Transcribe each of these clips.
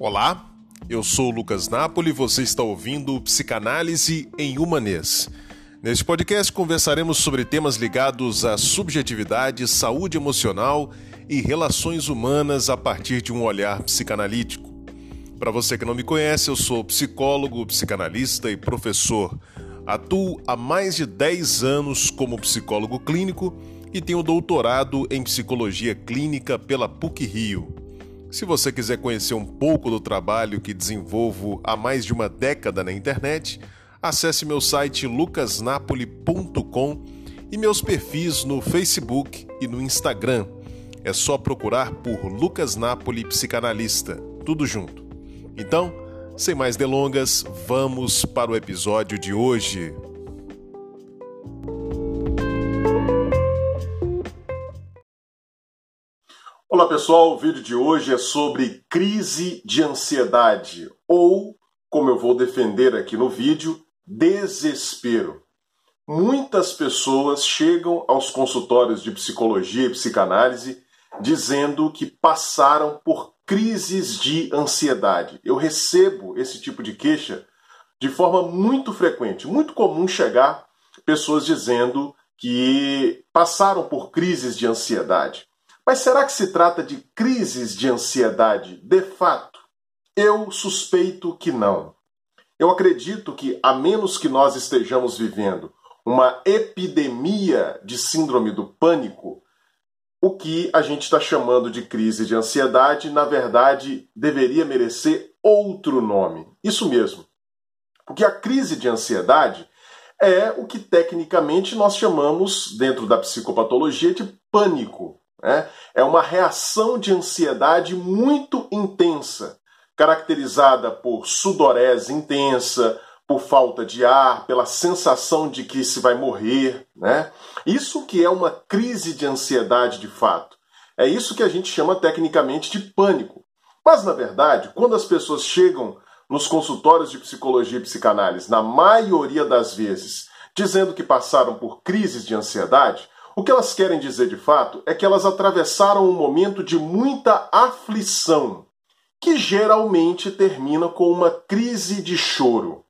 Olá, eu sou Lucas Napoli e você está ouvindo Psicanálise em Humanês. Neste podcast conversaremos sobre temas ligados à subjetividade, saúde emocional e relações humanas a partir de um olhar psicanalítico. Para você que não me conhece, eu sou psicólogo, psicanalista e professor. Atuo há mais de 10 anos como psicólogo clínico e tenho doutorado em psicologia clínica pela PUC Rio. Se você quiser conhecer um pouco do trabalho que desenvolvo há mais de uma década na internet, acesse meu site lucasnapoli.com e meus perfis no Facebook e no Instagram. É só procurar por Lucas Napoli Psicanalista, tudo junto. Então, sem mais delongas, vamos para o episódio de hoje. Pessoal, o vídeo de hoje é sobre crise de ansiedade ou, como eu vou defender aqui no vídeo, desespero. Muitas pessoas chegam aos consultórios de psicologia e psicanálise dizendo que passaram por crises de ansiedade. Eu recebo esse tipo de queixa de forma muito frequente, muito comum chegar pessoas dizendo que passaram por crises de ansiedade. Mas será que se trata de crises de ansiedade de fato? Eu suspeito que não. Eu acredito que, a menos que nós estejamos vivendo uma epidemia de síndrome do pânico, o que a gente está chamando de crise de ansiedade, na verdade, deveria merecer outro nome. Isso mesmo. Porque a crise de ansiedade é o que tecnicamente nós chamamos, dentro da psicopatologia, de pânico. Né? É uma reação de ansiedade muito intensa, caracterizada por sudorese intensa, por falta de ar, pela sensação de que se vai morrer. Né? Isso que é uma crise de ansiedade de fato. É isso que a gente chama tecnicamente de pânico. Mas, na verdade, quando as pessoas chegam nos consultórios de psicologia e psicanálise, na maioria das vezes, dizendo que passaram por crises de ansiedade, o que elas querem dizer de fato é que elas atravessaram um momento de muita aflição, que geralmente termina com uma crise de choro.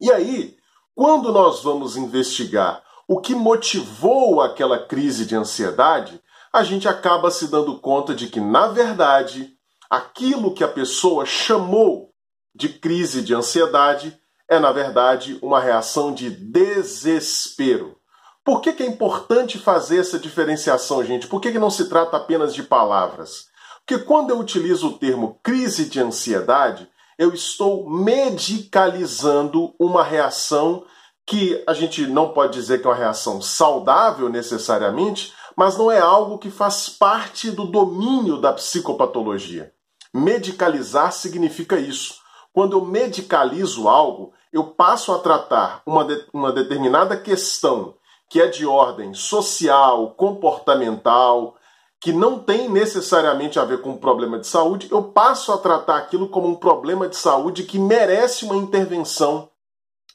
E aí, quando nós vamos investigar o que motivou aquela crise de ansiedade, a gente acaba se dando conta de que, na verdade, aquilo que a pessoa chamou de crise de ansiedade é, na verdade, uma reação de desespero. Por que, que é importante fazer essa diferenciação, gente? Por que, que não se trata apenas de palavras? Porque quando eu utilizo o termo crise de ansiedade, eu estou medicalizando uma reação que a gente não pode dizer que é uma reação saudável necessariamente, mas não é algo que faz parte do domínio da psicopatologia. Medicalizar significa isso. Quando eu medicalizo algo, eu passo a tratar uma, de, uma determinada questão que é de ordem social, comportamental, que não tem necessariamente a ver com um problema de saúde, eu passo a tratar aquilo como um problema de saúde que merece uma intervenção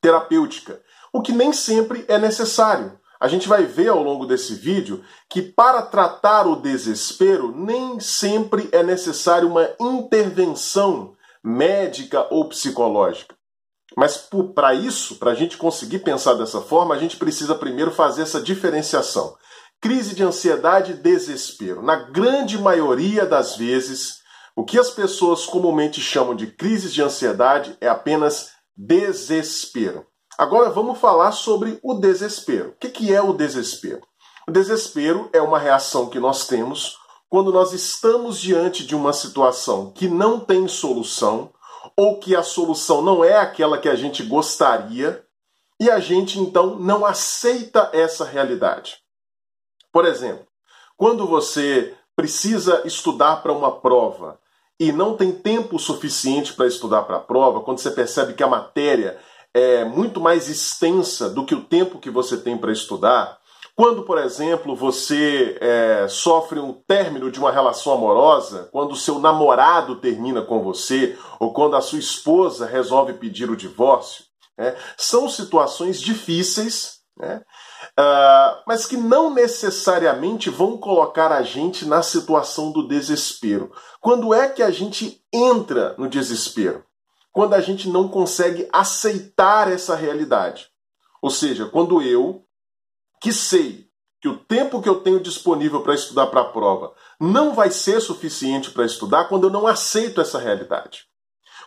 terapêutica, o que nem sempre é necessário. A gente vai ver ao longo desse vídeo que para tratar o desespero nem sempre é necessário uma intervenção médica ou psicológica. Mas para isso, para a gente conseguir pensar dessa forma, a gente precisa primeiro fazer essa diferenciação. Crise de ansiedade e desespero. Na grande maioria das vezes, o que as pessoas comumente chamam de crise de ansiedade é apenas desespero. Agora vamos falar sobre o desespero. O que é o desespero? O desespero é uma reação que nós temos quando nós estamos diante de uma situação que não tem solução ou que a solução não é aquela que a gente gostaria e a gente então não aceita essa realidade. Por exemplo, quando você precisa estudar para uma prova e não tem tempo suficiente para estudar para a prova, quando você percebe que a matéria é muito mais extensa do que o tempo que você tem para estudar, quando, por exemplo, você é, sofre um término de uma relação amorosa, quando o seu namorado termina com você, ou quando a sua esposa resolve pedir o divórcio, né, são situações difíceis, né, uh, mas que não necessariamente vão colocar a gente na situação do desespero. Quando é que a gente entra no desespero? Quando a gente não consegue aceitar essa realidade. Ou seja, quando eu, que sei que o tempo que eu tenho disponível para estudar para a prova não vai ser suficiente para estudar, quando eu não aceito essa realidade.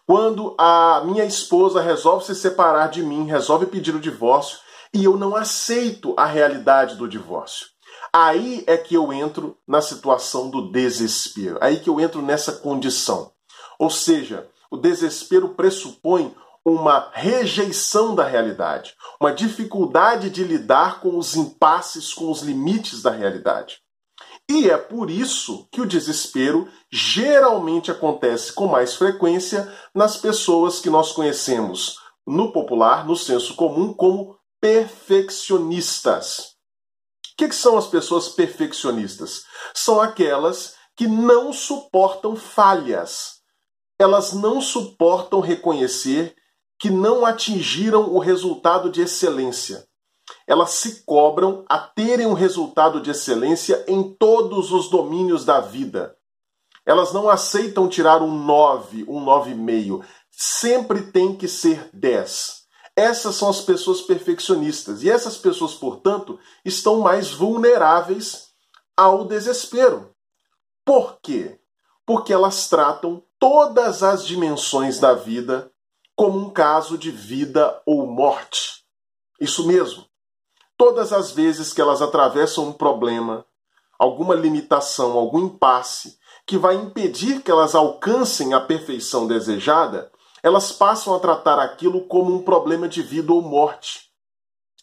Quando a minha esposa resolve se separar de mim, resolve pedir o divórcio e eu não aceito a realidade do divórcio. Aí é que eu entro na situação do desespero. Aí que eu entro nessa condição. Ou seja, o desespero pressupõe uma rejeição da realidade, uma dificuldade de lidar com os impasses, com os limites da realidade. E é por isso que o desespero geralmente acontece com mais frequência nas pessoas que nós conhecemos no popular, no senso comum, como perfeccionistas. O que, são as pessoas perfeccionistas? São aquelas que não suportam falhas. Elas não suportam reconhecer que não atingiram o resultado de excelência elas se cobram a terem um resultado de excelência em todos os domínios da vida. Elas não aceitam tirar um 9, um 9,5. Sempre tem que ser 10. Essas são as pessoas perfeccionistas. E essas pessoas, portanto, estão mais vulneráveis ao desespero. Por quê? Porque elas tratam todas as dimensões da vida como um caso de vida ou morte. Isso mesmo. Todas as vezes que elas atravessam um problema, alguma limitação, algum impasse que vai impedir que elas alcancem a perfeição desejada, elas passam a tratar aquilo como um problema de vida ou morte.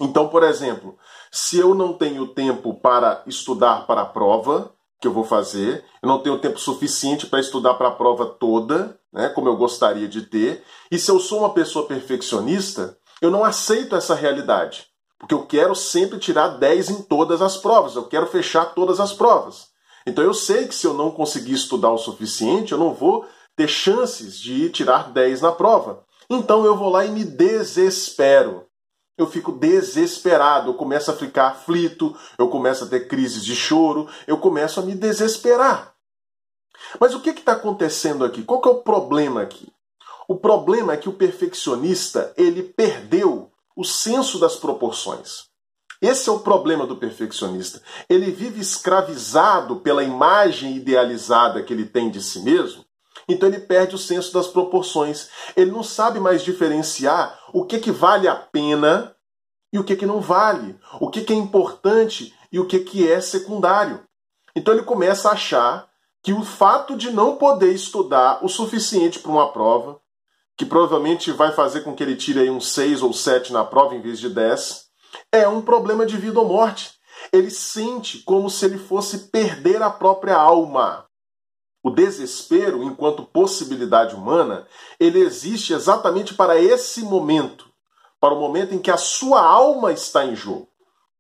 Então, por exemplo, se eu não tenho tempo para estudar para a prova que eu vou fazer, eu não tenho tempo suficiente para estudar para a prova toda, né, como eu gostaria de ter, e se eu sou uma pessoa perfeccionista, eu não aceito essa realidade. Porque eu quero sempre tirar 10 em todas as provas, eu quero fechar todas as provas. Então eu sei que se eu não conseguir estudar o suficiente, eu não vou ter chances de tirar 10 na prova. Então eu vou lá e me desespero. Eu fico desesperado, eu começo a ficar aflito, eu começo a ter crises de choro, eu começo a me desesperar. Mas o que está acontecendo aqui? Qual que é o problema aqui? O problema é que o perfeccionista ele perdeu o senso das proporções. Esse é o problema do perfeccionista. Ele vive escravizado pela imagem idealizada que ele tem de si mesmo, então ele perde o senso das proporções. Ele não sabe mais diferenciar o que, que vale a pena e o que, que não vale, o que, que é importante e o que, que é secundário. Então ele começa a achar que o fato de não poder estudar o suficiente para uma prova, que provavelmente vai fazer com que ele tire aí um 6 ou 7 na prova em vez de 10, é um problema de vida ou morte. Ele sente como se ele fosse perder a própria alma. O desespero, enquanto possibilidade humana, ele existe exatamente para esse momento, para o momento em que a sua alma está em jogo,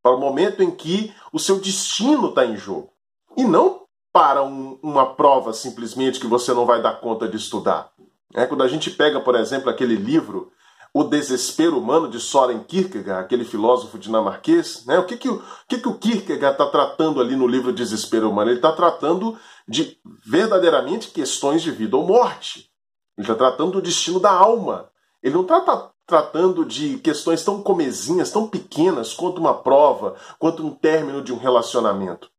para o momento em que o seu destino está em jogo, e não para um, uma prova simplesmente que você não vai dar conta de estudar. É, quando a gente pega, por exemplo, aquele livro O Desespero Humano de Soren Kierkegaard, aquele filósofo dinamarquês, né? o que, que, o, que, que o Kierkegaard está tratando ali no livro Desespero Humano? Ele está tratando de verdadeiramente questões de vida ou morte. Ele está tratando do destino da alma. Ele não está tratando de questões tão comezinhas, tão pequenas quanto uma prova, quanto um término de um relacionamento.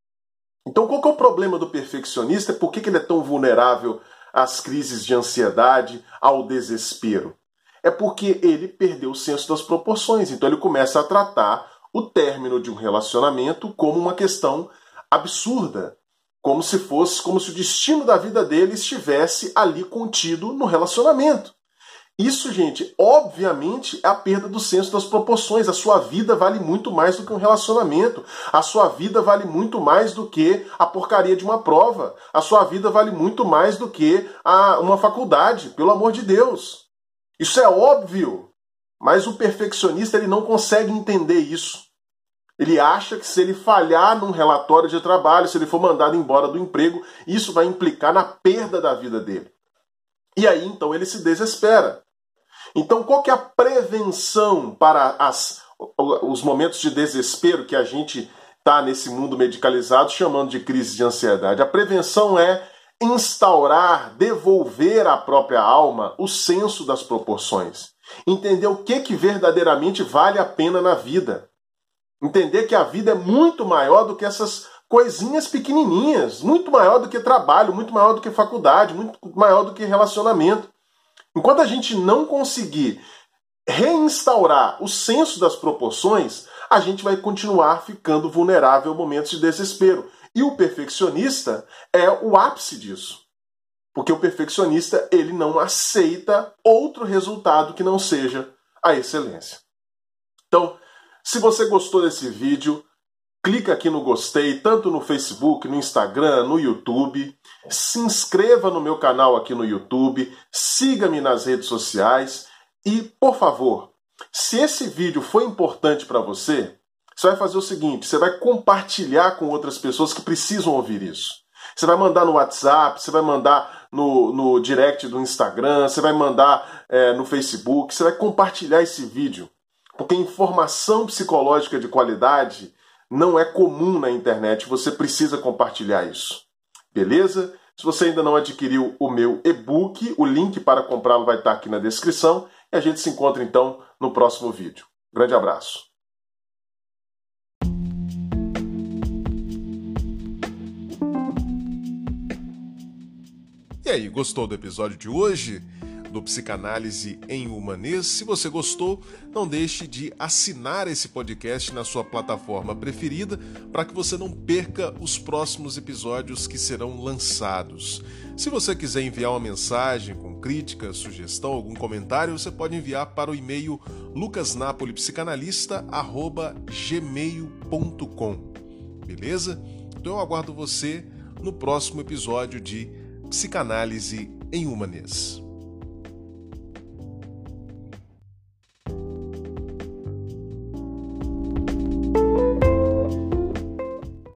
Então, qual é o problema do perfeccionista? Por que, que ele é tão vulnerável às crises de ansiedade, ao desespero? É porque ele perdeu o senso das proporções. Então ele começa a tratar o término de um relacionamento como uma questão absurda, como se fosse, como se o destino da vida dele estivesse ali contido no relacionamento. Isso, gente, obviamente é a perda do senso das proporções. A sua vida vale muito mais do que um relacionamento. A sua vida vale muito mais do que a porcaria de uma prova. A sua vida vale muito mais do que a, uma faculdade, pelo amor de Deus. Isso é óbvio. Mas o perfeccionista ele não consegue entender isso. Ele acha que se ele falhar num relatório de trabalho, se ele for mandado embora do emprego, isso vai implicar na perda da vida dele. E aí então ele se desespera. Então, qual que é a prevenção para as, os momentos de desespero que a gente está nesse mundo medicalizado chamando de crise de ansiedade. A prevenção é instaurar, devolver à própria alma o senso das proporções. Entender o que, que verdadeiramente vale a pena na vida. Entender que a vida é muito maior do que essas coisinhas pequenininhas, muito maior do que trabalho, muito maior do que faculdade, muito maior do que relacionamento. Enquanto a gente não conseguir reinstaurar o senso das proporções, a gente vai continuar ficando vulnerável a momentos de desespero. E o perfeccionista é o ápice disso. Porque o perfeccionista, ele não aceita outro resultado que não seja a excelência. Então, se você gostou desse vídeo, clica aqui no gostei, tanto no Facebook, no Instagram, no YouTube. Se inscreva no meu canal aqui no YouTube, siga-me nas redes sociais e, por favor, se esse vídeo foi importante para você, você vai fazer o seguinte: você vai compartilhar com outras pessoas que precisam ouvir isso. Você vai mandar no WhatsApp, você vai mandar no, no direct do Instagram, você vai mandar é, no Facebook, você vai compartilhar esse vídeo. Porque informação psicológica de qualidade não é comum na internet, você precisa compartilhar isso. Beleza? Se você ainda não adquiriu o meu e-book, o link para comprá-lo vai estar aqui na descrição e a gente se encontra então no próximo vídeo. Grande abraço. E aí, gostou do episódio de hoje? Do Psicanálise em Humanês. Se você gostou, não deixe de assinar esse podcast na sua plataforma preferida para que você não perca os próximos episódios que serão lançados. Se você quiser enviar uma mensagem com crítica, sugestão, algum comentário, você pode enviar para o e-mail lucasnapolipsicanalista@gmail.com. Beleza? Então eu aguardo você no próximo episódio de Psicanálise em Humanês.